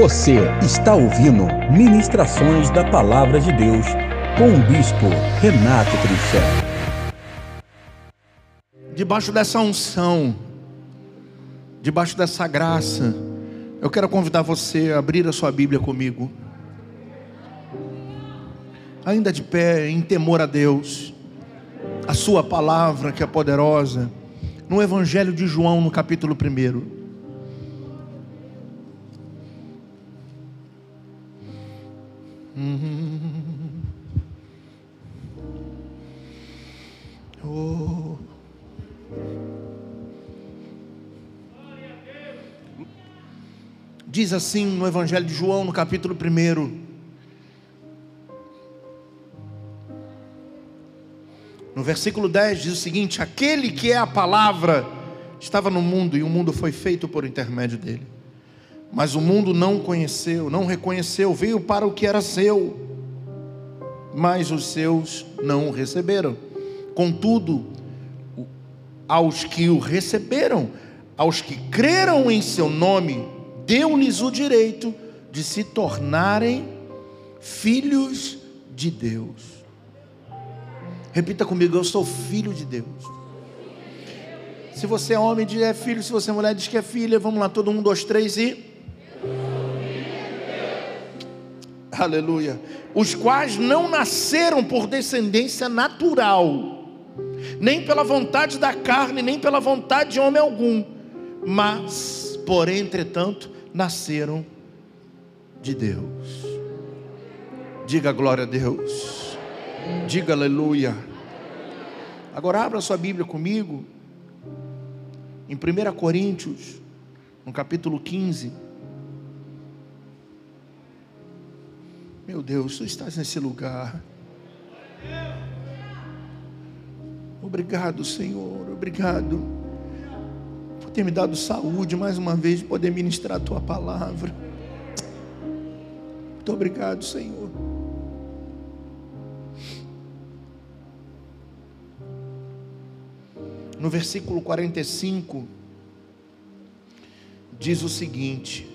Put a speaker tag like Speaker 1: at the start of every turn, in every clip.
Speaker 1: Você está ouvindo Ministrações da Palavra de Deus com o Bispo Renato Trinchel.
Speaker 2: Debaixo dessa unção, debaixo dessa graça, eu quero convidar você a abrir a sua Bíblia comigo. Ainda de pé, em temor a Deus, a Sua palavra que é poderosa, no Evangelho de João, no capítulo 1. Diz assim no Evangelho de João, no capítulo 1. No versículo 10 diz o seguinte: Aquele que é a palavra estava no mundo e o mundo foi feito por intermédio dele. Mas o mundo não conheceu, não reconheceu, veio para o que era seu, mas os seus não o receberam. Contudo, aos que o receberam, aos que creram em seu nome, deu-lhes o direito de se tornarem filhos de Deus. Repita comigo, eu sou filho de Deus. Se você é homem, diz é filho. Se você é mulher, diz que é filha. Vamos lá, todo um, dois, três e. Aleluia. Os quais não nasceram por descendência natural, nem pela vontade da carne, nem pela vontade de homem algum, mas, porém, entretanto, nasceram de Deus. Diga glória a Deus. Diga aleluia. Agora abra sua Bíblia comigo. Em 1 Coríntios, no capítulo 15. Meu Deus, tu estás nesse lugar. Obrigado, Senhor. Obrigado por ter me dado saúde mais uma vez de poder ministrar a tua palavra. Muito obrigado, Senhor. No versículo 45, diz o seguinte: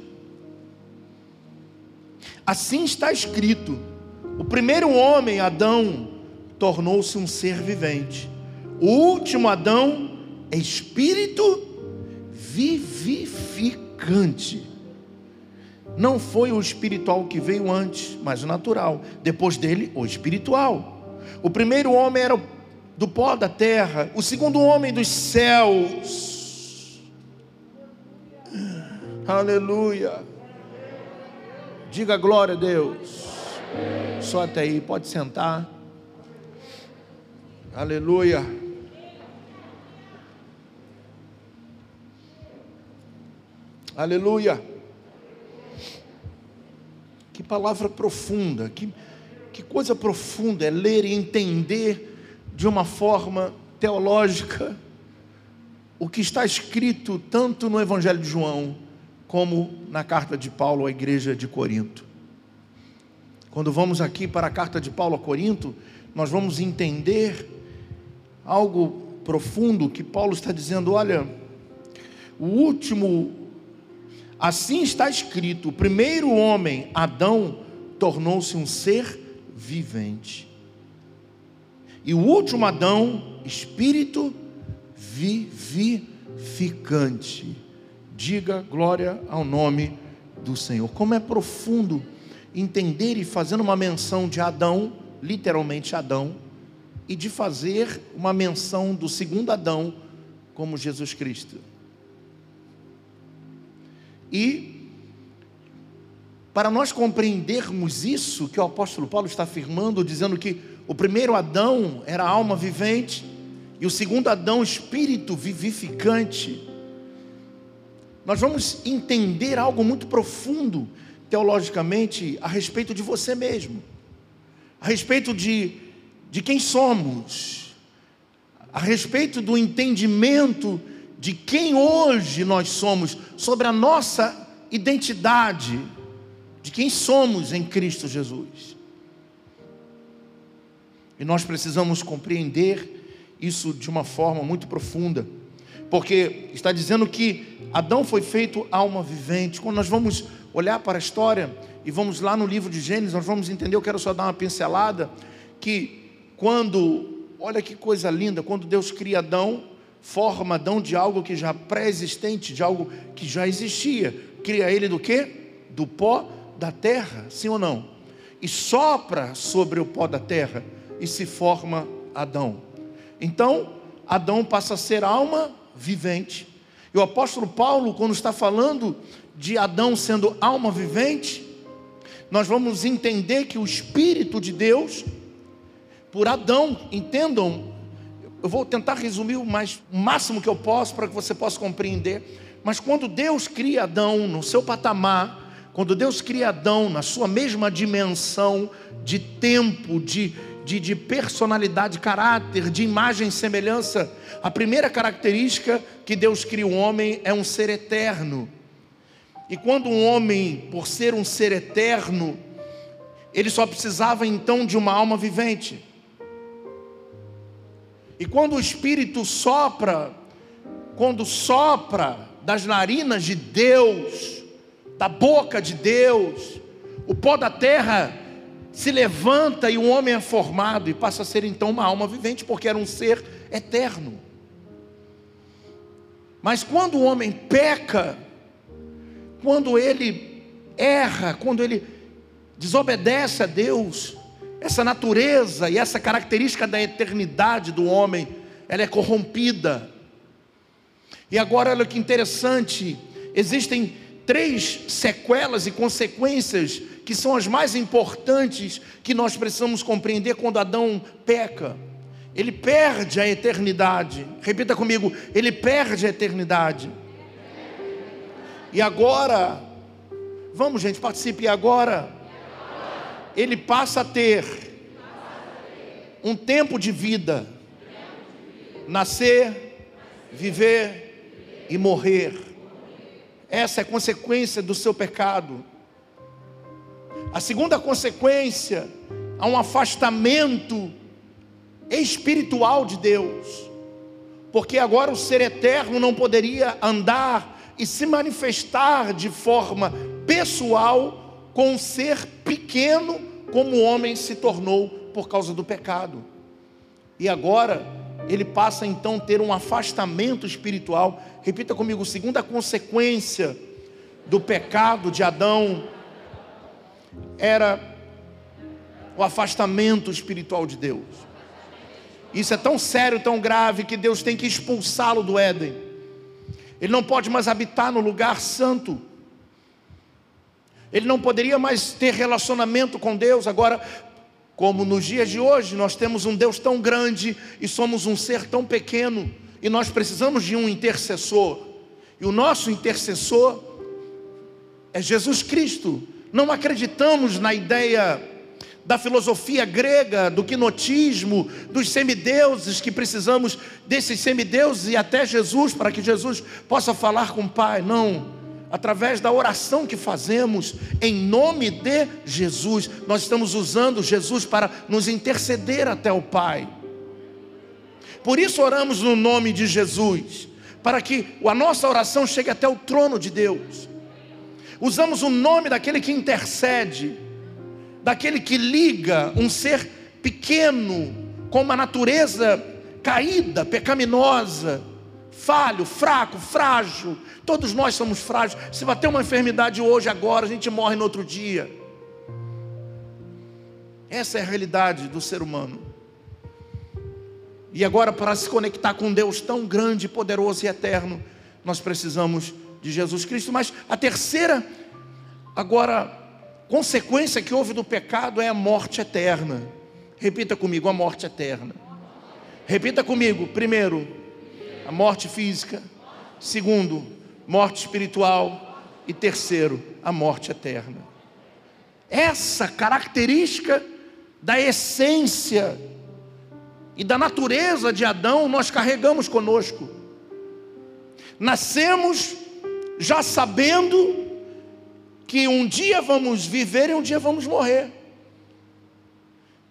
Speaker 2: Assim está escrito: o primeiro homem, Adão, tornou-se um ser vivente. O último Adão é espírito vivificante. Não foi o espiritual que veio antes, mas o natural. Depois dele, o espiritual. O primeiro homem era do pó da terra, o segundo homem dos céus. Aleluia. Diga glória a Deus. Só até aí, pode sentar. Aleluia. Aleluia. Que palavra profunda, que, que coisa profunda é ler e entender de uma forma teológica o que está escrito tanto no Evangelho de João como na carta de Paulo à igreja de Corinto. Quando vamos aqui para a carta de Paulo a Corinto, nós vamos entender algo profundo que Paulo está dizendo: olha, o último, assim está escrito, o primeiro homem, Adão, tornou-se um ser vivente. E o último Adão, espírito vivificante. Diga glória ao nome do Senhor. Como é profundo entender e fazendo uma menção de Adão, literalmente Adão, e de fazer uma menção do segundo Adão, como Jesus Cristo. E para nós compreendermos isso que o apóstolo Paulo está afirmando, dizendo que o primeiro Adão era alma vivente e o segundo Adão espírito vivificante nós vamos entender algo muito profundo teologicamente a respeito de você mesmo, a respeito de, de quem somos, a respeito do entendimento de quem hoje nós somos, sobre a nossa identidade, de quem somos em Cristo Jesus. E nós precisamos compreender isso de uma forma muito profunda porque está dizendo que Adão foi feito alma vivente. Quando nós vamos olhar para a história e vamos lá no livro de Gênesis, nós vamos entender, eu quero só dar uma pincelada, que quando, olha que coisa linda, quando Deus cria Adão, forma Adão de algo que já pré-existente, de algo que já existia. Cria ele do quê? Do pó da terra, sim ou não? E sopra sobre o pó da terra e se forma Adão. Então, Adão passa a ser alma vivente. E o apóstolo Paulo, quando está falando de Adão sendo alma vivente, nós vamos entender que o Espírito de Deus, por Adão, entendam, eu vou tentar resumir o, mais, o máximo que eu posso para que você possa compreender, mas quando Deus cria Adão no seu patamar, quando Deus cria Adão na sua mesma dimensão de tempo, de, de, de personalidade, de caráter, de imagem e semelhança, a primeira característica que Deus cria o homem é um ser eterno. E quando um homem, por ser um ser eterno, ele só precisava então de uma alma vivente. E quando o Espírito sopra, quando sopra das narinas de Deus, da boca de Deus, o pó da terra se levanta e o homem é formado e passa a ser então uma alma vivente, porque era um ser eterno. Mas quando o homem peca, quando ele erra, quando ele desobedece a Deus, essa natureza e essa característica da eternidade do homem, ela é corrompida. E agora olha que interessante, existem três sequelas e consequências que são as mais importantes que nós precisamos compreender quando Adão peca. Ele perde a eternidade. Repita comigo, ele perde a eternidade. E agora, vamos gente, participe. Agora, ele passa a ter um tempo de vida: nascer, viver e morrer. Essa é a consequência do seu pecado. A segunda consequência há um afastamento espiritual de Deus, porque agora o ser eterno não poderia andar e se manifestar de forma pessoal com um ser pequeno, como o homem se tornou por causa do pecado. E agora ele passa então a ter um afastamento espiritual. Repita comigo, segunda consequência do pecado de Adão era o afastamento espiritual de Deus. Isso é tão sério, tão grave que Deus tem que expulsá-lo do Éden. Ele não pode mais habitar no lugar santo. Ele não poderia mais ter relacionamento com Deus. Agora, como nos dias de hoje, nós temos um Deus tão grande e somos um ser tão pequeno, e nós precisamos de um intercessor. E o nosso intercessor é Jesus Cristo. Não acreditamos na ideia da filosofia grega, do quinotismo, dos semideuses, que precisamos desses semideuses e até Jesus, para que Jesus possa falar com o Pai. Não, através da oração que fazemos em nome de Jesus, nós estamos usando Jesus para nos interceder até o Pai. Por isso oramos no nome de Jesus, para que a nossa oração chegue até o trono de Deus. Usamos o nome daquele que intercede daquele que liga um ser pequeno com uma natureza caída, pecaminosa, falho, fraco, frágil. Todos nós somos frágeis. Se bater uma enfermidade hoje, agora, a gente morre no outro dia. Essa é a realidade do ser humano. E agora, para se conectar com Deus tão grande, poderoso e eterno, nós precisamos de Jesus Cristo. Mas a terceira, agora, consequência que houve do pecado é a morte eterna. Repita comigo: a morte eterna. Repita comigo: primeiro, a morte física. Segundo, morte espiritual. E terceiro, a morte eterna. Essa característica da essência e da natureza de Adão nós carregamos conosco. Nascemos já sabendo que um dia vamos viver e um dia vamos morrer.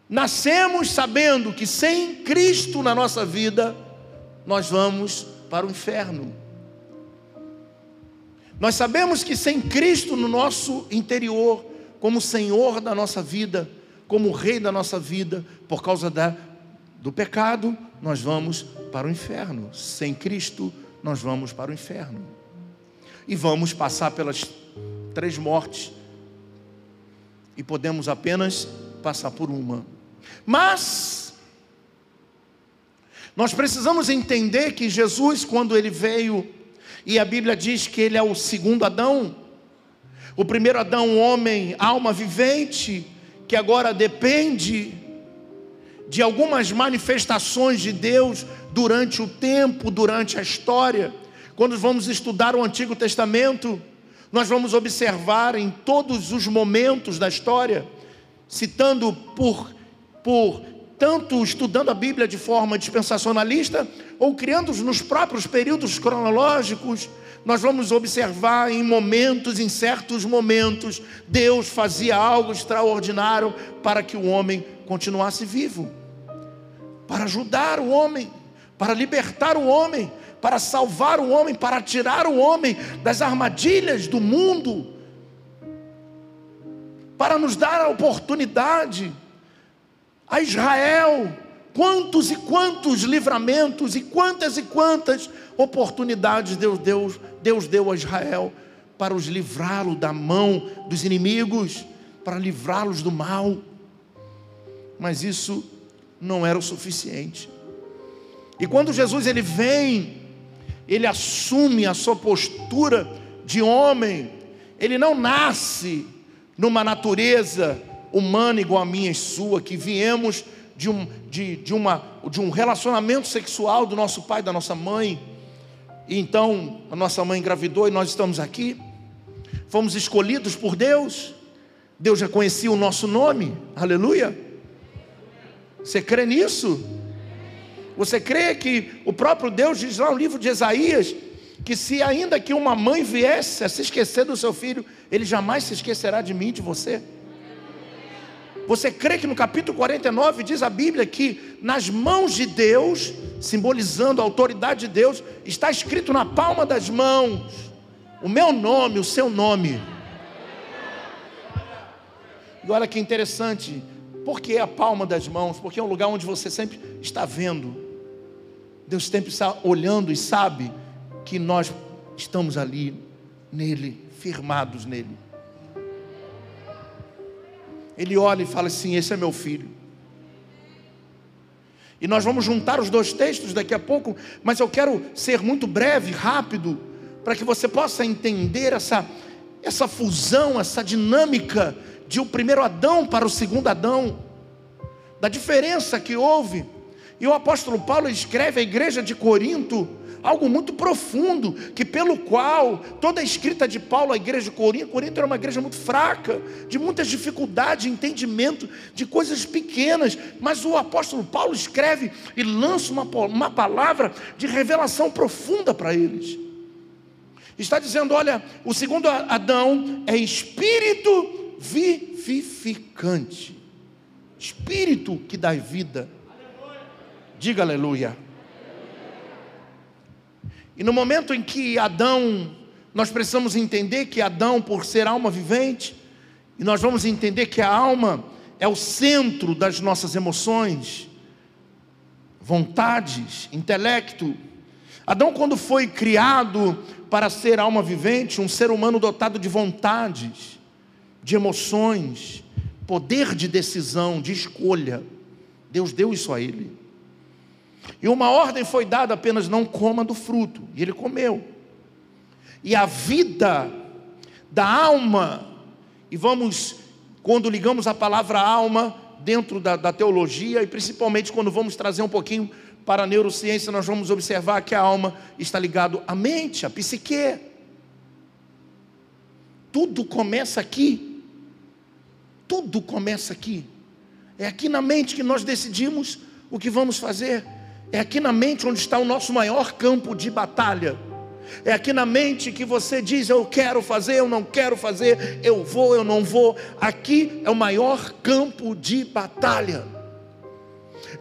Speaker 2: Nascemos sabendo que sem Cristo na nossa vida, nós vamos para o inferno. Nós sabemos que sem Cristo no nosso interior, como Senhor da nossa vida, como Rei da nossa vida, por causa da, do pecado, nós vamos para o inferno. Sem Cristo, nós vamos para o inferno. E vamos passar pelas três mortes. E podemos apenas passar por uma. Mas, nós precisamos entender que Jesus, quando ele veio e a Bíblia diz que ele é o segundo Adão. O primeiro Adão, homem, alma vivente, que agora depende de algumas manifestações de Deus durante o tempo, durante a história. Quando vamos estudar o Antigo Testamento, nós vamos observar em todos os momentos da história, citando por, por tanto estudando a Bíblia de forma dispensacionalista, ou criando nos próprios períodos cronológicos, nós vamos observar em momentos, em certos momentos, Deus fazia algo extraordinário para que o homem continuasse vivo, para ajudar o homem, para libertar o homem, para salvar o homem, para tirar o homem das armadilhas do mundo, para nos dar a oportunidade a Israel quantos e quantos livramentos e quantas e quantas oportunidades Deus deu, Deus deu a Israel para os livrá-lo da mão dos inimigos, para livrá-los do mal. Mas isso não era o suficiente. E quando Jesus ele vem, ele assume a sua postura de homem, ele não nasce numa natureza humana igual a minha e sua, que viemos de um, de, de, uma, de um relacionamento sexual do nosso pai, da nossa mãe, e então a nossa mãe engravidou e nós estamos aqui, fomos escolhidos por Deus, Deus já conhecia o nosso nome, aleluia. Você crê nisso? Você crê que o próprio Deus diz lá no livro de Isaías que se ainda que uma mãe viesse a se esquecer do seu filho, ele jamais se esquecerá de mim, de você? Você crê que no capítulo 49 diz a Bíblia que nas mãos de Deus, simbolizando a autoridade de Deus, está escrito na palma das mãos o meu nome, o seu nome. E olha que interessante, por que a palma das mãos? Porque é um lugar onde você sempre está vendo. Deus sempre está olhando e sabe que nós estamos ali nele, firmados nele. Ele olha e fala assim: Esse é meu filho. E nós vamos juntar os dois textos daqui a pouco, mas eu quero ser muito breve, rápido, para que você possa entender essa, essa fusão, essa dinâmica de o primeiro Adão para o segundo Adão, da diferença que houve. E o apóstolo Paulo escreve à igreja de Corinto algo muito profundo, que pelo qual toda a escrita de Paulo à igreja de Corinto, Corinto era uma igreja muito fraca, de muitas dificuldades, entendimento de coisas pequenas, mas o apóstolo Paulo escreve e lança uma, uma palavra de revelação profunda para eles. Está dizendo: olha, o segundo Adão é espírito vivificante, espírito que dá vida. Diga aleluia. E no momento em que Adão, nós precisamos entender que Adão, por ser alma vivente, e nós vamos entender que a alma é o centro das nossas emoções, vontades, intelecto. Adão, quando foi criado para ser alma vivente, um ser humano dotado de vontades, de emoções, poder de decisão, de escolha, Deus deu isso a ele. E uma ordem foi dada apenas: não coma do fruto. E ele comeu. E a vida da alma, e vamos, quando ligamos a palavra alma dentro da, da teologia, e principalmente quando vamos trazer um pouquinho para a neurociência, nós vamos observar que a alma está ligado à mente, à psique. Tudo começa aqui. Tudo começa aqui. É aqui na mente que nós decidimos o que vamos fazer. É aqui na mente onde está o nosso maior campo de batalha. É aqui na mente que você diz: Eu quero fazer, eu não quero fazer, eu vou, eu não vou. Aqui é o maior campo de batalha.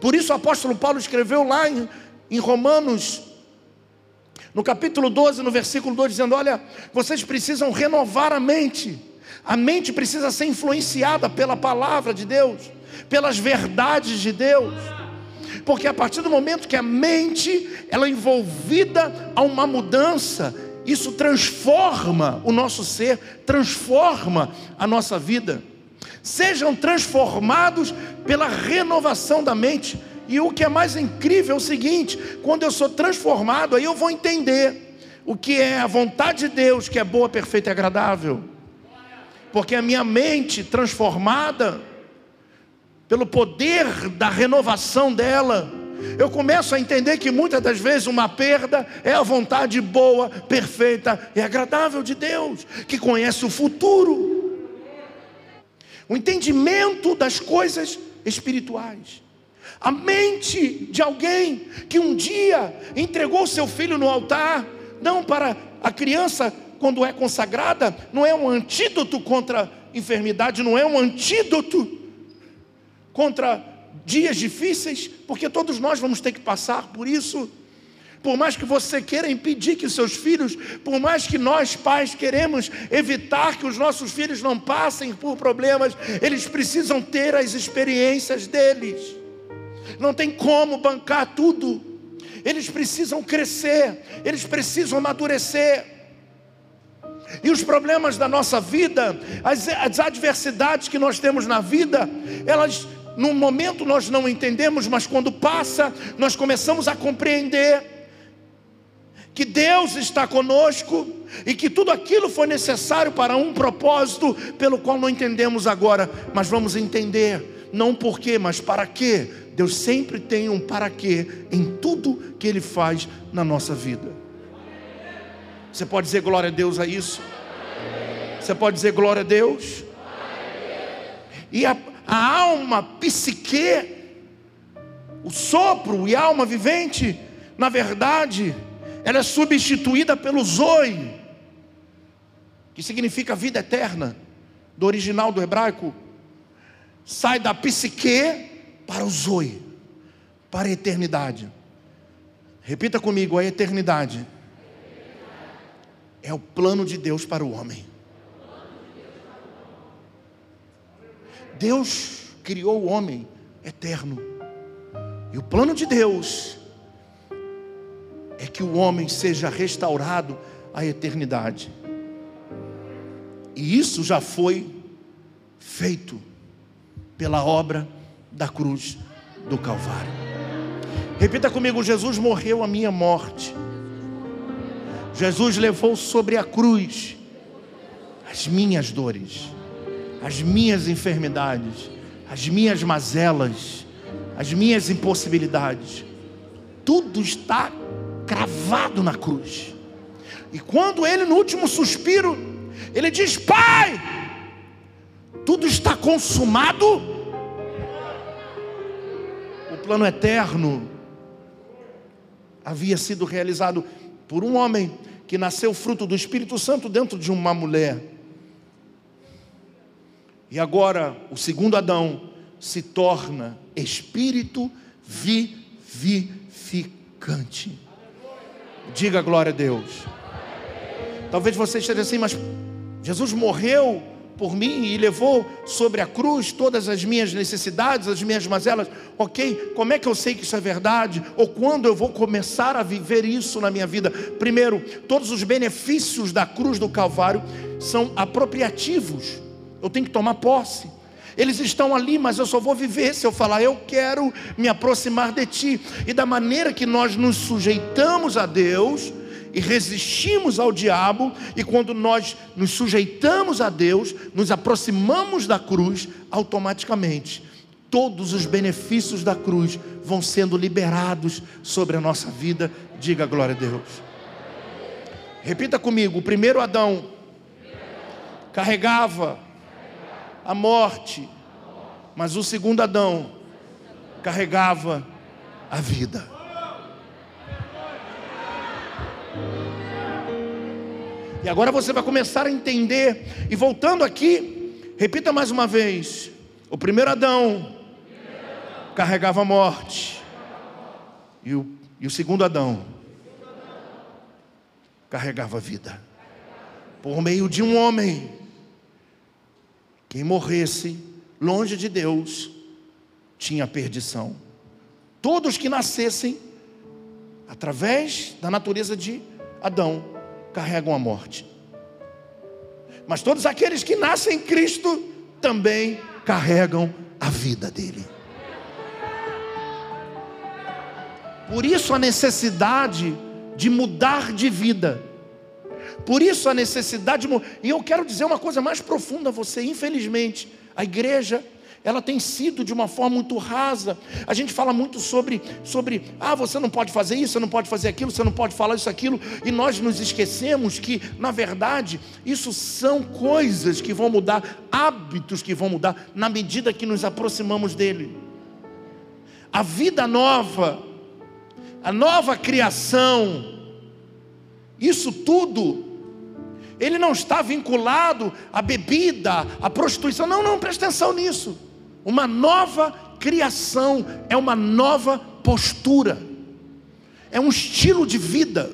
Speaker 2: Por isso o apóstolo Paulo escreveu lá em, em Romanos, No capítulo 12, no versículo 2, dizendo: Olha, vocês precisam renovar a mente. A mente precisa ser influenciada pela palavra de Deus, pelas verdades de Deus. Porque a partir do momento que a mente ela é envolvida a uma mudança, isso transforma o nosso ser, transforma a nossa vida. Sejam transformados pela renovação da mente. E o que é mais incrível é o seguinte: quando eu sou transformado, aí eu vou entender o que é a vontade de Deus, que é boa, perfeita e agradável. Porque a minha mente transformada, pelo poder da renovação dela, eu começo a entender que muitas das vezes uma perda é a vontade boa, perfeita e agradável de Deus, que conhece o futuro, o entendimento das coisas espirituais. A mente de alguém que um dia entregou seu filho no altar, não para a criança quando é consagrada, não é um antídoto contra enfermidade, não é um antídoto contra dias difíceis, porque todos nós vamos ter que passar por isso. Por mais que você queira impedir que seus filhos, por mais que nós pais queremos evitar que os nossos filhos não passem por problemas, eles precisam ter as experiências deles não tem como bancar tudo. Eles precisam crescer, eles precisam amadurecer. E os problemas da nossa vida, as, as adversidades que nós temos na vida, elas no momento nós não entendemos, mas quando passa, nós começamos a compreender que Deus está conosco e que tudo aquilo foi necessário para um propósito pelo qual não entendemos agora, mas vamos entender, não por quê, mas para quê Deus sempre tem um para quê em tudo que Ele faz na nossa vida. Você pode dizer glória a Deus a isso? Você pode dizer glória a Deus? E a, a alma psique, o sopro e a alma vivente, na verdade, ela é substituída pelo zoe, que significa vida eterna, do original do hebraico, sai da psique para o Zoe, para a eternidade. Repita comigo: a eternidade é o plano de Deus para o homem. Deus criou o homem eterno. E o plano de Deus é que o homem seja restaurado à eternidade. E isso já foi feito pela obra da cruz do Calvário. Repita comigo: Jesus morreu a minha morte. Jesus levou sobre a cruz as minhas dores, as minhas enfermidades, as minhas mazelas, as minhas impossibilidades. Tudo está cravado na cruz. E quando ele, no último suspiro, ele diz: Pai, tudo está consumado plano eterno havia sido realizado por um homem que nasceu fruto do Espírito Santo dentro de uma mulher. E agora o segundo Adão se torna espírito vivificante. Diga glória a Deus. Talvez você esteja assim, mas Jesus morreu por mim e levou sobre a cruz todas as minhas necessidades, as minhas mazelas. Ok, como é que eu sei que isso é verdade? Ou quando eu vou começar a viver isso na minha vida? Primeiro, todos os benefícios da cruz do Calvário são apropriativos, eu tenho que tomar posse. Eles estão ali, mas eu só vou viver se eu falar, eu quero me aproximar de ti. E da maneira que nós nos sujeitamos a Deus, e resistimos ao diabo, e quando nós nos sujeitamos a Deus, nos aproximamos da cruz, automaticamente todos os benefícios da cruz vão sendo liberados sobre a nossa vida. Diga glória a Deus. Repita comigo: o primeiro Adão carregava a morte, mas o segundo Adão carregava a vida. E agora você vai começar a entender. E voltando aqui, repita mais uma vez: o primeiro Adão carregava a morte, e o, e o segundo Adão carregava a vida. Por meio de um homem, quem morresse longe de Deus tinha perdição. Todos que nascessem através da natureza de Adão carregam a morte. Mas todos aqueles que nascem em Cristo também carregam a vida dele. Por isso a necessidade de mudar de vida. Por isso a necessidade de E eu quero dizer uma coisa mais profunda a você, infelizmente, a igreja ela tem sido de uma forma muito rasa. A gente fala muito sobre, sobre, ah, você não pode fazer isso, você não pode fazer aquilo, você não pode falar isso, aquilo, e nós nos esquecemos que, na verdade, isso são coisas que vão mudar, hábitos que vão mudar, na medida que nos aproximamos dele. A vida nova, a nova criação, isso tudo ele não está vinculado à bebida, à prostituição. Não, não, presta atenção nisso. Uma nova criação é uma nova postura, é um estilo de vida.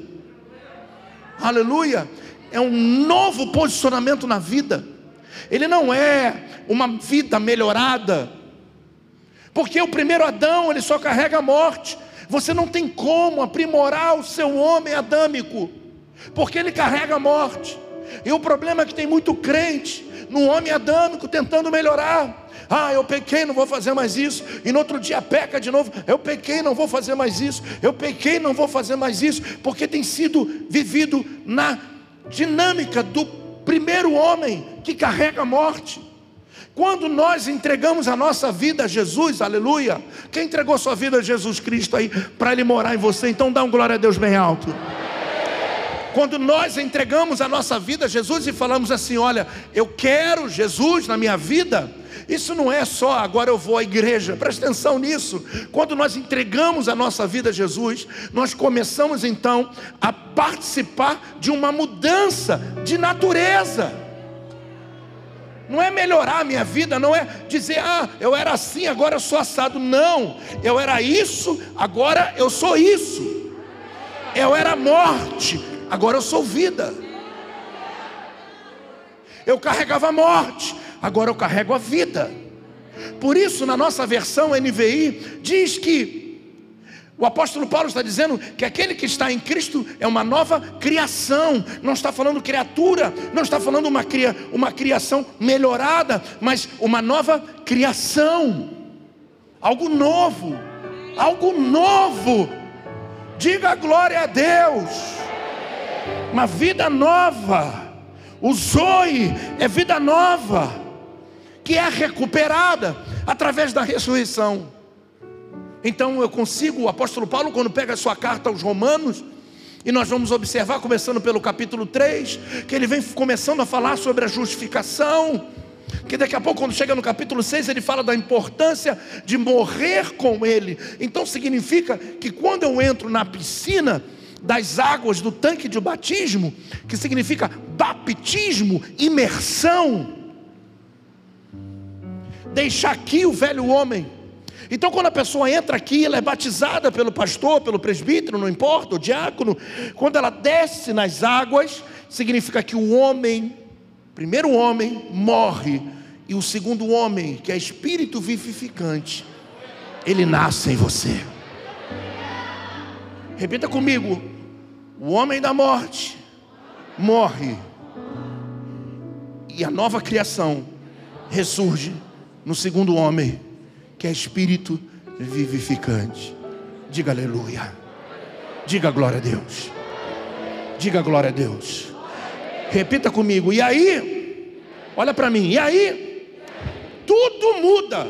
Speaker 2: Aleluia! É um novo posicionamento na vida. Ele não é uma vida melhorada, porque o primeiro Adão ele só carrega a morte. Você não tem como aprimorar o seu homem adâmico, porque ele carrega a morte. E o problema é que tem muito crente no homem adâmico tentando melhorar. Ah, eu pequei, não vou fazer mais isso. E no outro dia peca de novo. Eu pequei, não vou fazer mais isso. Eu pequei, não vou fazer mais isso. Porque tem sido vivido na dinâmica do primeiro homem que carrega a morte. Quando nós entregamos a nossa vida a Jesus, aleluia. Quem entregou sua vida a Jesus Cristo aí para ele morar em você? Então dá um glória a Deus bem alto. Quando nós entregamos a nossa vida a Jesus e falamos assim: Olha, eu quero Jesus na minha vida, isso não é só agora eu vou à igreja, presta atenção nisso. Quando nós entregamos a nossa vida a Jesus, nós começamos então a participar de uma mudança de natureza. Não é melhorar a minha vida, não é dizer, ah, eu era assim, agora eu sou assado. Não, eu era isso, agora eu sou isso. Eu era morte, agora eu sou vida. Eu carregava a morte, agora eu carrego a vida. Por isso, na nossa versão NVI, diz que o apóstolo Paulo está dizendo que aquele que está em Cristo é uma nova criação, não está falando criatura, não está falando uma, cria, uma criação melhorada, mas uma nova criação, algo novo, algo novo. Diga glória a Deus uma vida nova. O Zoe é vida nova, que é recuperada através da ressurreição. Então eu consigo, o apóstolo Paulo, quando pega a sua carta aos Romanos, e nós vamos observar, começando pelo capítulo 3, que ele vem começando a falar sobre a justificação. Que daqui a pouco, quando chega no capítulo 6, ele fala da importância de morrer com ele. Então significa que quando eu entro na piscina, das águas do tanque de batismo, que significa baptismo, imersão. Deixar aqui o velho homem. Então, quando a pessoa entra aqui, ela é batizada pelo pastor, pelo presbítero, não importa, o diácono. Quando ela desce nas águas, significa que o homem, primeiro homem, morre, e o segundo homem, que é espírito vivificante, ele nasce em você. Repita comigo: o homem da morte morre, e a nova criação ressurge no segundo homem, que é espírito vivificante. Diga aleluia. Diga glória a Deus. Diga glória a Deus. Repita comigo. E aí, olha para mim. E aí, tudo muda.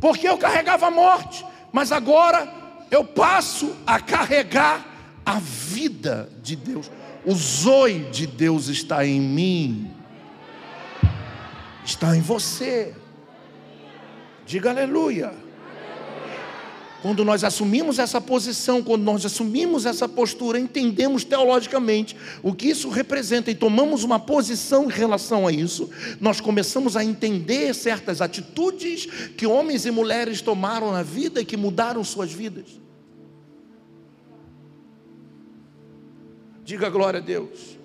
Speaker 2: Porque eu carregava a morte, mas agora eu passo a carregar a vida de Deus. O zoe de Deus está em mim, está em você. Diga aleluia. Quando nós assumimos essa posição, quando nós assumimos essa postura, entendemos teologicamente o que isso representa e tomamos uma posição em relação a isso, nós começamos a entender certas atitudes que homens e mulheres tomaram na vida e que mudaram suas vidas. Diga glória a Deus.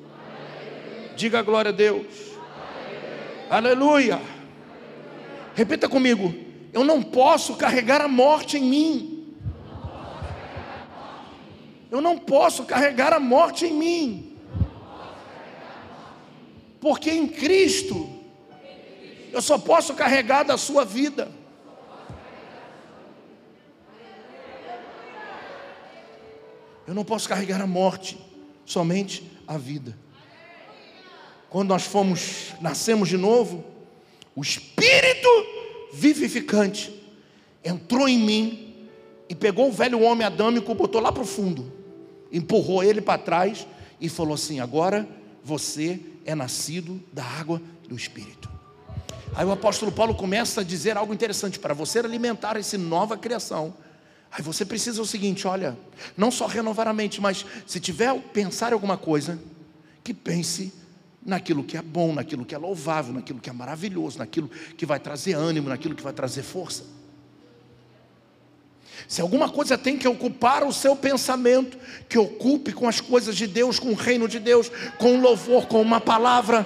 Speaker 2: Diga glória a Deus. Aleluia. Repita comigo. Eu não posso carregar a morte em mim. Eu não posso carregar a morte em mim. Porque em Cristo eu só posso carregar da sua vida. Eu não posso carregar a morte, somente a vida. Quando nós fomos, nascemos de novo, o Espírito vivificante entrou em mim e pegou o velho homem adâmico, botou lá para o fundo, empurrou ele para trás e falou assim: agora você é nascido da água do Espírito. Aí o apóstolo Paulo começa a dizer algo interessante: para você alimentar essa nova criação, Aí você precisa o seguinte: olha, não só renovar a mente, mas se tiver pensar alguma coisa, que pense naquilo que é bom, naquilo que é louvável, naquilo que é maravilhoso, naquilo que vai trazer ânimo, naquilo que vai trazer força. Se alguma coisa tem que ocupar o seu pensamento, que ocupe com as coisas de Deus, com o reino de Deus, com louvor, com uma palavra.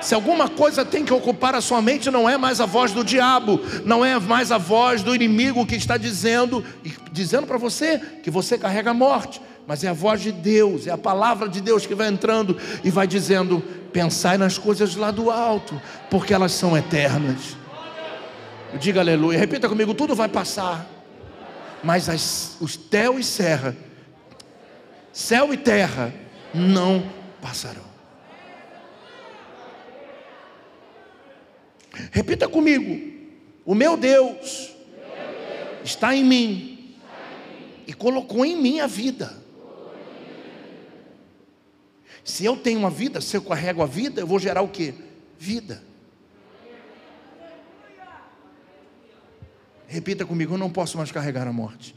Speaker 2: Se alguma coisa tem que ocupar a sua mente, não é mais a voz do diabo, não é mais a voz do inimigo que está dizendo, dizendo para você que você carrega a morte, mas é a voz de Deus, é a palavra de Deus que vai entrando e vai dizendo: pensai nas coisas lá do alto, porque elas são eternas. Diga aleluia, repita comigo: tudo vai passar, mas as, os céu e serra, céu e terra não passarão. Repita comigo: o meu Deus está em mim e colocou em mim a vida. Se eu tenho uma vida, se eu carrego a vida, eu vou gerar o que? Vida. Repita comigo: eu não posso mais carregar a morte.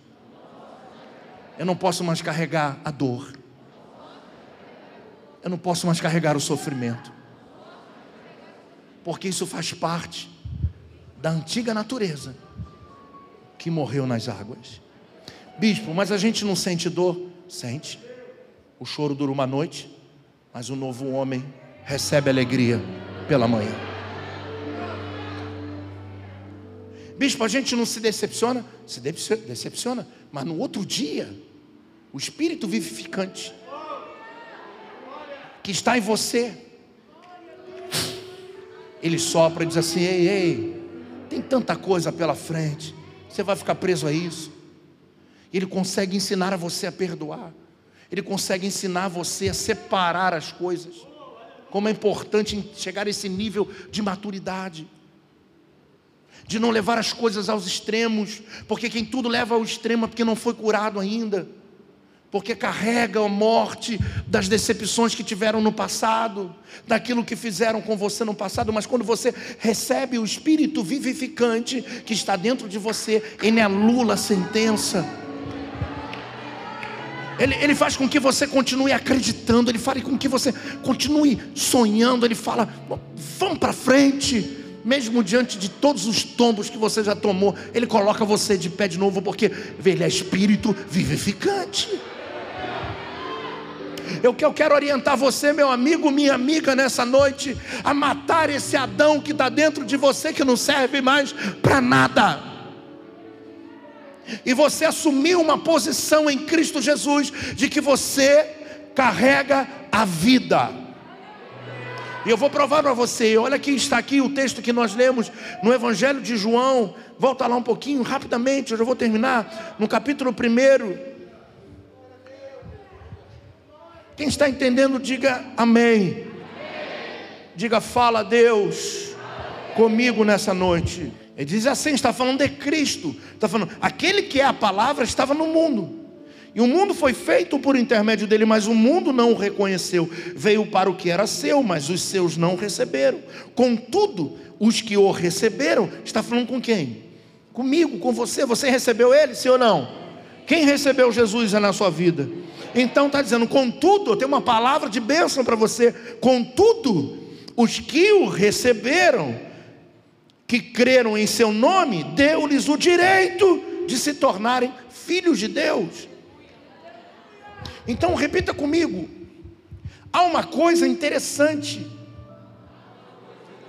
Speaker 2: Eu não posso mais carregar a dor. Eu não posso mais carregar o sofrimento porque isso faz parte da antiga natureza que morreu nas águas. Bispo, mas a gente não sente dor? Sente. O choro dura uma noite, mas o novo homem recebe alegria pela manhã. Bispo, a gente não se decepciona? Se decepciona, mas no outro dia, o Espírito vivificante que está em você, ele sopra e diz assim: Ei, ei, tem tanta coisa pela frente, você vai ficar preso a isso. Ele consegue ensinar a você a perdoar, ele consegue ensinar você a separar as coisas. Como é importante chegar a esse nível de maturidade, de não levar as coisas aos extremos, porque quem tudo leva ao extremo é porque não foi curado ainda porque carrega a morte das decepções que tiveram no passado, daquilo que fizeram com você no passado, mas quando você recebe o Espírito vivificante que está dentro de você, ele anula a sentença. Ele, ele faz com que você continue acreditando, ele faz com que você continue sonhando, ele fala, vamos para frente mesmo diante de todos os tombos que você já tomou, Ele coloca você de pé de novo, porque Ele é Espírito vivificante. Eu, eu quero orientar você, meu amigo, minha amiga, nessa noite, a matar esse Adão que está dentro de você, que não serve mais para nada. E você assumir uma posição em Cristo Jesus, de que você carrega a vida. E eu vou provar para você, olha que está aqui o texto que nós lemos no Evangelho de João, volta lá um pouquinho, rapidamente, eu já vou terminar, no capítulo 1, quem está entendendo, diga amém. Diga, fala Deus comigo nessa noite. Ele diz assim: está falando de Cristo. Está falando, aquele que é a palavra estava no mundo. E o mundo foi feito por intermédio dele, mas o mundo não o reconheceu. Veio para o que era seu, mas os seus não receberam. Contudo, os que o receberam, está falando com quem? Comigo, com você. Você recebeu ele, sim ou não? Quem recebeu Jesus na sua vida? Então está dizendo, contudo, eu tenho uma palavra de bênção para você. Contudo, os que o receberam, que creram em seu nome, deu-lhes o direito de se tornarem filhos de Deus. Então repita comigo: Há uma coisa interessante.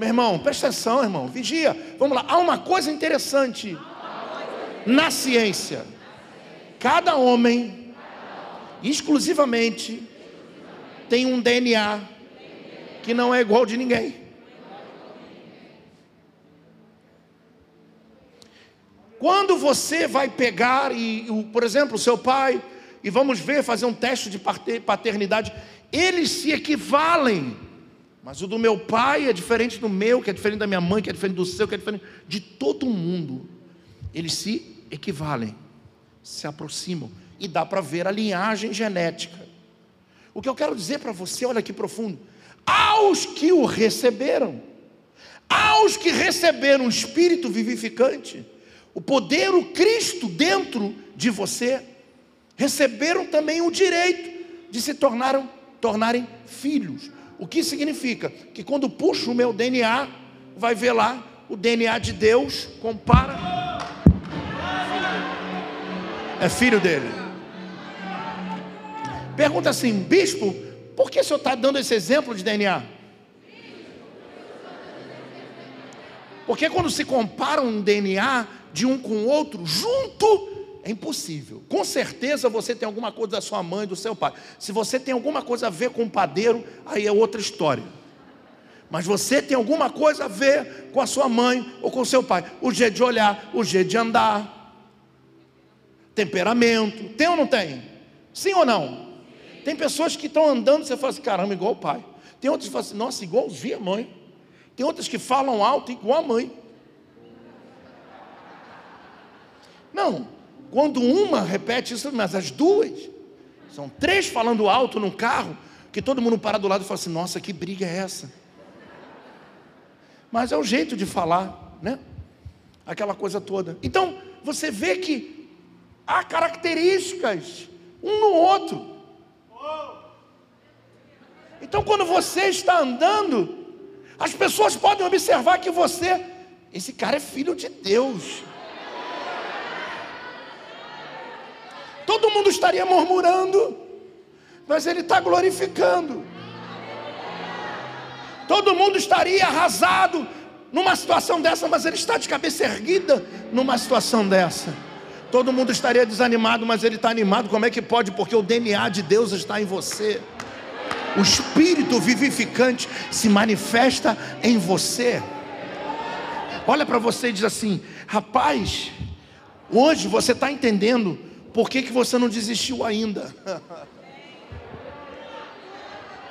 Speaker 2: Meu irmão, presta atenção, irmão, vigia. Vamos lá, há uma coisa interessante na ciência. Cada homem, exclusivamente, tem um DNA que não é igual de ninguém. Quando você vai pegar e, por exemplo, seu pai, e vamos ver, fazer um teste de paternidade, eles se equivalem. Mas o do meu pai é diferente do meu, que é diferente da minha mãe, que é diferente do seu, que é diferente de todo mundo. Eles se equivalem, se aproximam e dá para ver a linhagem genética. O que eu quero dizer para você, olha que profundo, aos que o receberam, aos que receberam o espírito vivificante, o poder, o Cristo dentro de você, receberam também o direito de se tornaram, tornarem filhos. O que significa? Que quando puxo o meu DNA, vai ver lá o DNA de Deus, compara. É filho dele. Pergunta assim, bispo, por que o senhor está dando esse exemplo de DNA? Porque quando se compara um DNA, de um com o outro junto é impossível. Com certeza você tem alguma coisa da sua mãe, do seu pai. Se você tem alguma coisa a ver com o padeiro, aí é outra história. Mas você tem alguma coisa a ver com a sua mãe ou com o seu pai. O jeito de olhar, o jeito de andar, temperamento. Tem ou não tem? Sim ou não? Tem pessoas que estão andando, você fala assim, caramba, igual o pai. Tem outras que falam assim, nossa, igualzinho a mãe. Tem outras que falam alto, igual a mãe. Não, quando uma repete isso, mas as duas, são três falando alto no carro, que todo mundo para do lado e fala assim: nossa, que briga é essa? Mas é o jeito de falar, né? Aquela coisa toda. Então, você vê que há características um no outro. Então, quando você está andando, as pessoas podem observar que você, esse cara é filho de Deus. todo mundo estaria murmurando, mas ele está glorificando. Todo mundo estaria arrasado numa situação dessa, mas ele está de cabeça erguida numa situação dessa. Todo mundo estaria desanimado, mas ele está animado. Como é que pode? Porque o DNA de Deus está em você. O Espírito vivificante se manifesta em você. Olha para você e diz assim: rapaz, hoje você está entendendo por que, que você não desistiu ainda?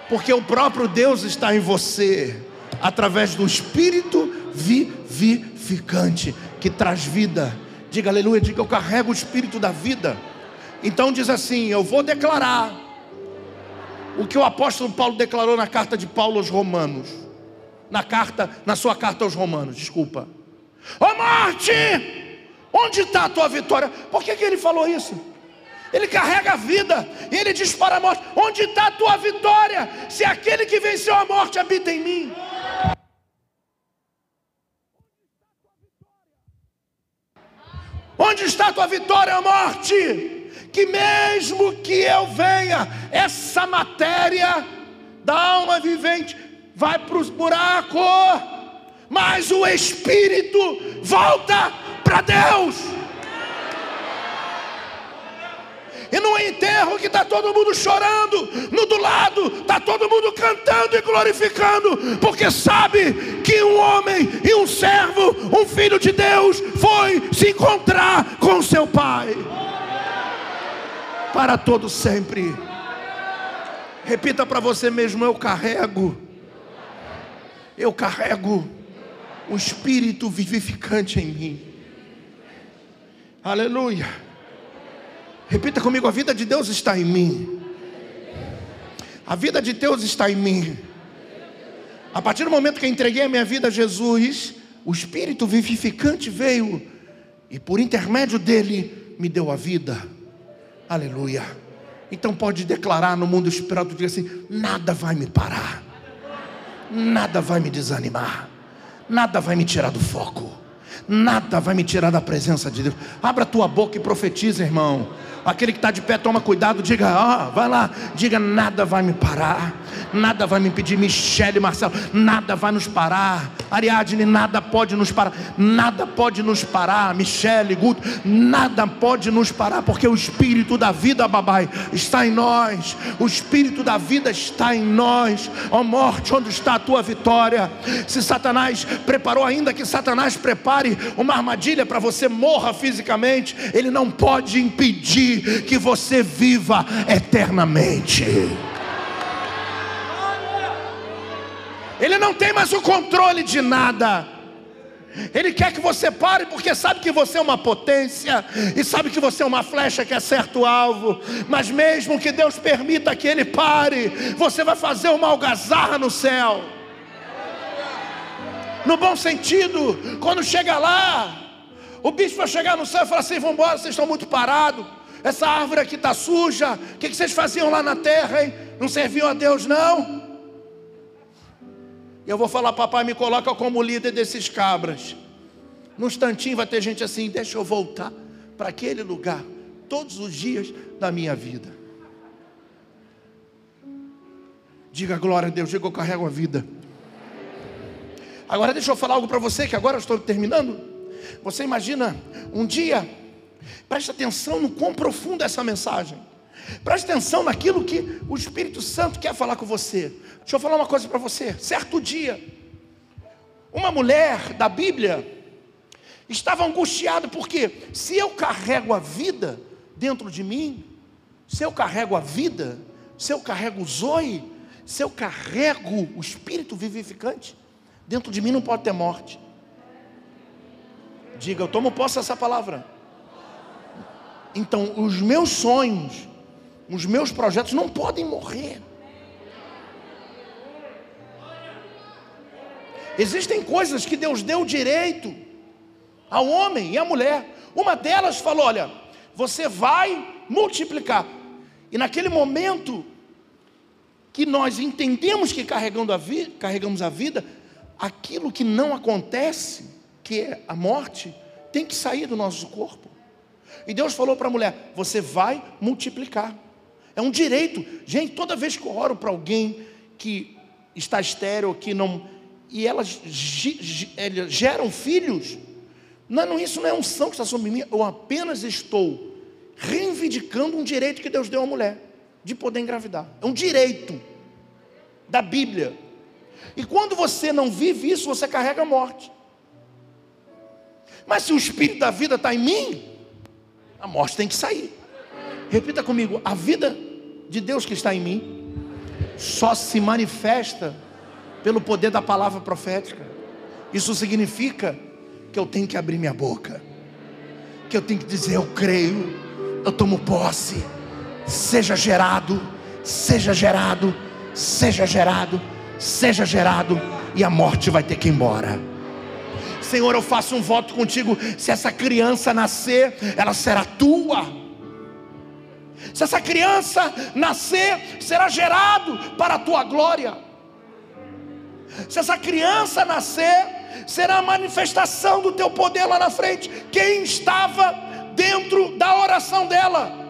Speaker 2: Porque o próprio Deus está em você, através do Espírito vivificante, que traz vida. Diga aleluia, diga eu carrego o Espírito da vida. Então diz assim: Eu vou declarar o que o apóstolo Paulo declarou na carta de Paulo aos Romanos. Na carta, na sua carta aos Romanos, desculpa. Ô oh, morte! Onde está a tua vitória? Por que, que ele falou isso? Ele carrega a vida, e ele diz para a morte: Onde está a tua vitória? Se aquele que venceu a morte habita em mim. Onde está a tua vitória, morte? Que mesmo que eu venha, essa matéria da alma vivente vai para os buracos, mas o espírito volta para Deus. E no enterro que está todo mundo chorando, no do lado está todo mundo cantando e glorificando, porque sabe que um homem e um servo, um filho de Deus, foi se encontrar com seu pai. Para todo sempre. Repita para você mesmo: eu carrego, eu carrego o Espírito vivificante em mim. Aleluia. Repita comigo: a vida de Deus está em mim. A vida de Deus está em mim. A partir do momento que eu entreguei a minha vida a Jesus, o Espírito vivificante veio e por intermédio dele me deu a vida. Aleluia. Então pode declarar no mundo espiritual, diga assim: nada vai me parar. Nada vai me desanimar. Nada vai me tirar do foco. Nada vai me tirar da presença de Deus. Abra tua boca e profetiza, irmão. Aquele que está de pé, toma cuidado, diga, ó, oh, vai lá, diga, nada vai me parar, nada vai me impedir, Michele, Marcelo, nada vai nos parar, Ariadne, nada pode nos parar, nada pode nos parar, Michele, Guto, nada pode nos parar, porque o Espírito da vida, babai, está em nós, o Espírito da vida está em nós, ó oh, morte, onde está a tua vitória? Se Satanás preparou, ainda que Satanás prepare uma armadilha para você morra fisicamente, ele não pode impedir que você viva eternamente. Ele não tem mais o controle de nada. Ele quer que você pare porque sabe que você é uma potência e sabe que você é uma flecha que acerta o alvo. Mas mesmo que Deus permita que ele pare, você vai fazer uma algazarra no céu. No bom sentido, quando chega lá, o bicho vai chegar no céu e falar assim: vamos embora, vocês estão muito parados. Essa árvore aqui está suja. O que, vocês faziam lá na terra, hein? Não serviam a Deus, não? E eu vou falar, papai, me coloca como líder desses cabras. Num instantinho vai ter gente assim, deixa eu voltar para aquele lugar, todos os dias da minha vida. Diga glória a Deus, diga eu carrego a vida. Agora deixa eu falar algo para você, que agora eu estou terminando. Você imagina um dia Preste atenção no quão profundo é essa mensagem. Preste atenção naquilo que o Espírito Santo quer falar com você. Deixa eu falar uma coisa para você. Certo dia, uma mulher da Bíblia estava angustiada porque se eu carrego a vida dentro de mim, se eu carrego a vida, se eu carrego o zoe, se eu carrego o espírito vivificante, dentro de mim não pode ter morte. Diga, eu tomo posse dessa palavra. Então, os meus sonhos, os meus projetos não podem morrer. Existem coisas que Deus deu direito ao homem e à mulher. Uma delas falou: Olha, você vai multiplicar. E naquele momento que nós entendemos que carregando a vi carregamos a vida, aquilo que não acontece, que é a morte, tem que sair do nosso corpo. E Deus falou para a mulher: Você vai multiplicar. É um direito. Gente, toda vez que eu oro para alguém que está estéreo, que não. E elas geram filhos, não, não, isso não é unção que está sobre mim, eu apenas estou reivindicando um direito que Deus deu à mulher, de poder engravidar. É um direito da Bíblia. E quando você não vive isso, você carrega a morte. Mas se o Espírito da vida está em mim, a morte tem que sair. Repita comigo: a vida de Deus que está em mim só se manifesta pelo poder da palavra profética. Isso significa que eu tenho que abrir minha boca, que eu tenho que dizer: Eu creio, eu tomo posse, seja gerado, seja gerado, seja gerado, seja gerado, e a morte vai ter que ir embora. Senhor, eu faço um voto contigo. Se essa criança nascer, ela será tua. Se essa criança nascer, será gerado para a tua glória. Se essa criança nascer, será a manifestação do teu poder lá na frente. Quem estava dentro da oração dela?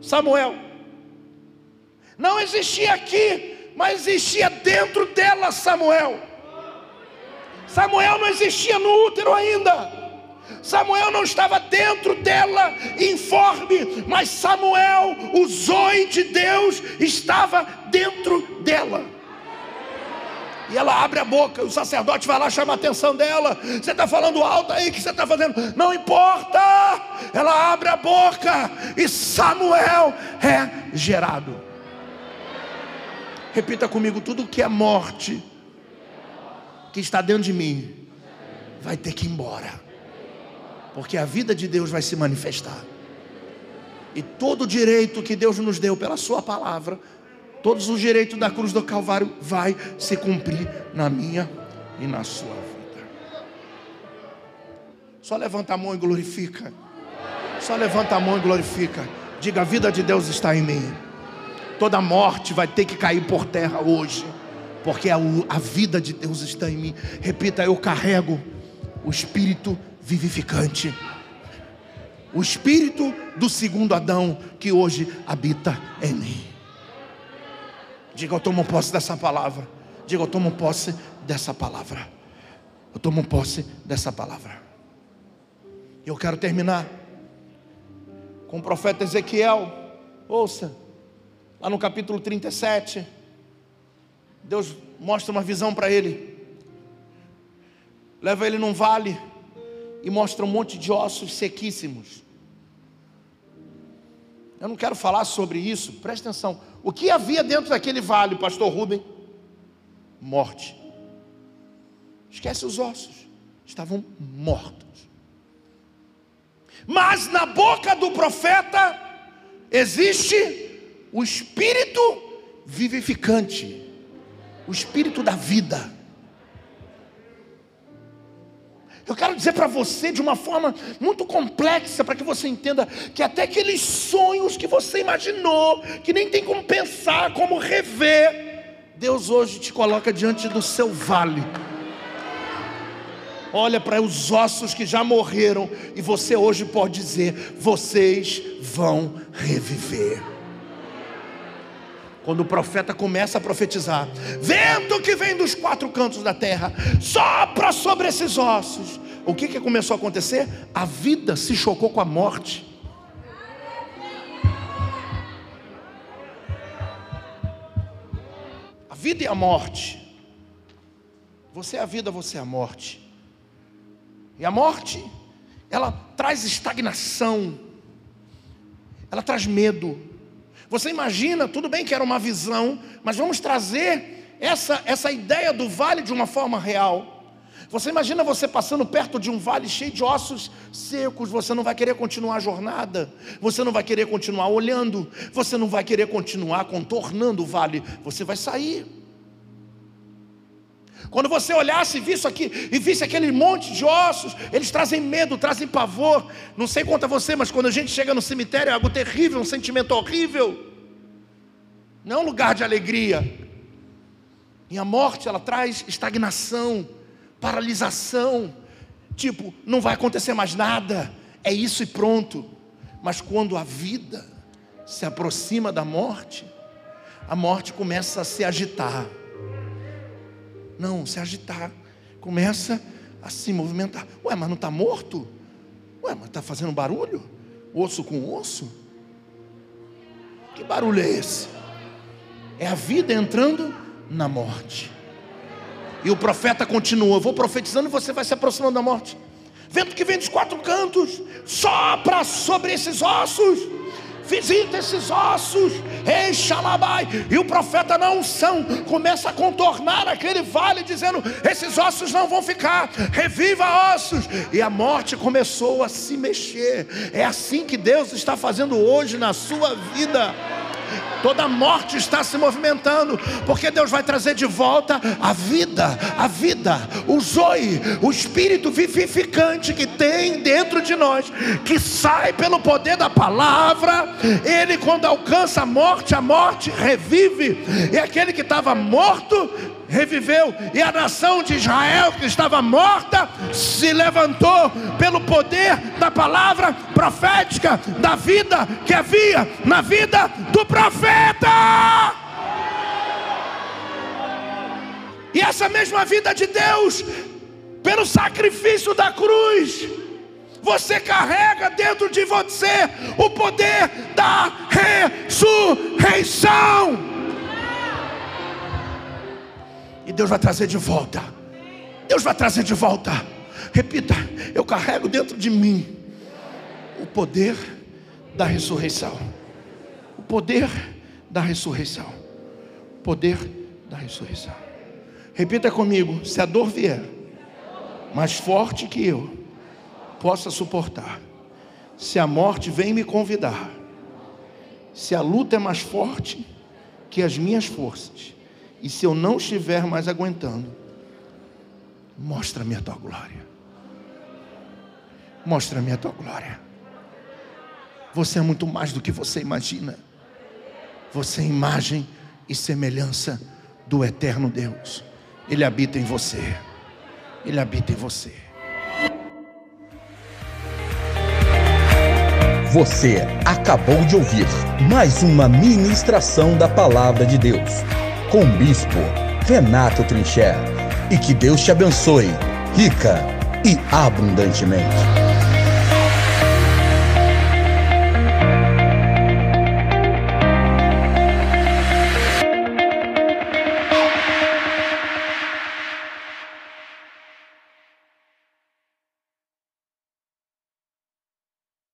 Speaker 2: Samuel. Não existia aqui, mas existia dentro dela Samuel. Samuel não existia no útero ainda. Samuel não estava dentro dela, informe, mas Samuel, o zoe de Deus, estava dentro dela. E ela abre a boca, o sacerdote vai lá chamar a atenção dela. Você está falando alto aí, o que você está fazendo? Não importa. Ela abre a boca e Samuel é gerado. Repita comigo: tudo que é morte que está dentro de mim vai ter que ir embora. Porque a vida de Deus vai se manifestar. E todo o direito que Deus nos deu pela Sua palavra, todos os direitos da cruz do Calvário, vai se cumprir na minha e na sua vida. Só levanta a mão e glorifica. Só levanta a mão e glorifica. Diga: a vida de Deus está em mim. Toda morte vai ter que cair por terra hoje porque a, a vida de Deus está em mim. Repita: eu carrego o Espírito vivificante. o espírito do segundo Adão que hoje habita em mim. Diga, eu tomo posse dessa palavra. Diga, eu tomo posse dessa palavra. Eu tomo posse dessa palavra. Eu quero terminar com o profeta Ezequiel. Ouça, lá no capítulo 37, Deus mostra uma visão para ele. Leva ele num vale e mostra um monte de ossos sequíssimos. Eu não quero falar sobre isso, preste atenção. O que havia dentro daquele vale, pastor Rubem? Morte. Esquece os ossos, estavam mortos. Mas na boca do profeta existe o espírito vivificante, o espírito da vida. Eu quero dizer para você de uma forma muito complexa, para que você entenda que até aqueles sonhos que você imaginou, que nem tem como pensar, como rever, Deus hoje te coloca diante do seu vale. Olha para os ossos que já morreram e você hoje pode dizer: vocês vão reviver quando o profeta começa a profetizar: vento que vem dos quatro cantos da terra, sopra sobre esses ossos. O que, que começou a acontecer? A vida se chocou com a morte. A vida e a morte. Você é a vida, você é a morte. E a morte, ela traz estagnação, ela traz medo, você imagina, tudo bem que era uma visão, mas vamos trazer essa, essa ideia do vale de uma forma real. Você imagina você passando perto de um vale cheio de ossos secos, você não vai querer continuar a jornada, você não vai querer continuar olhando, você não vai querer continuar contornando o vale, você vai sair. Quando você olhasse e visse aqui, e visse aquele monte de ossos, eles trazem medo, trazem pavor. Não sei quanto a você, mas quando a gente chega no cemitério é algo terrível, um sentimento horrível. Não é um lugar de alegria. E a morte, ela traz estagnação, paralisação. Tipo, não vai acontecer mais nada. É isso e pronto. Mas quando a vida se aproxima da morte, a morte começa a se agitar não, se agitar. Começa a se movimentar. Ué, mas não está morto? Ué, mas está fazendo barulho? Osso com osso? Que barulho é esse? É a vida entrando na morte. E o profeta continua: Vou profetizando e você vai se aproximando da morte. Vento que vem dos quatro cantos, sopra sobre esses ossos visita esses ossos, ei Xalabai, e o profeta na unção começa a contornar aquele vale, dizendo: esses ossos não vão ficar, reviva ossos, e a morte começou a se mexer. É assim que Deus está fazendo hoje na sua vida. Toda morte está se movimentando, porque Deus vai trazer de volta a vida, a vida, o zoe, o espírito vivificante que tem dentro de nós, que sai pelo poder da palavra. Ele, quando alcança a morte, a morte revive, e aquele que estava morto reviveu, e a nação de Israel que estava morta se levantou pelo poder da palavra profética da vida que havia na vida do profeta. E essa mesma vida de Deus, pelo sacrifício da cruz, você carrega dentro de você o poder da ressurreição. E Deus vai trazer de volta. Deus vai trazer de volta. Repita, eu carrego dentro de mim o poder da ressurreição. O poder da ressurreição. O poder da ressurreição. Repita comigo: se a dor vier mais forte que eu, possa suportar. Se a morte vem me convidar, se a luta é mais forte que as minhas forças, e se eu não estiver mais aguentando, mostra-me a tua glória. Mostra-me a tua glória. Você é muito mais do que você imagina. Você é imagem e semelhança do eterno Deus. Ele habita em você. Ele habita em você. Você acabou de ouvir mais uma ministração da Palavra de Deus com o Bispo Renato Trincher. E que Deus te abençoe, rica e abundantemente.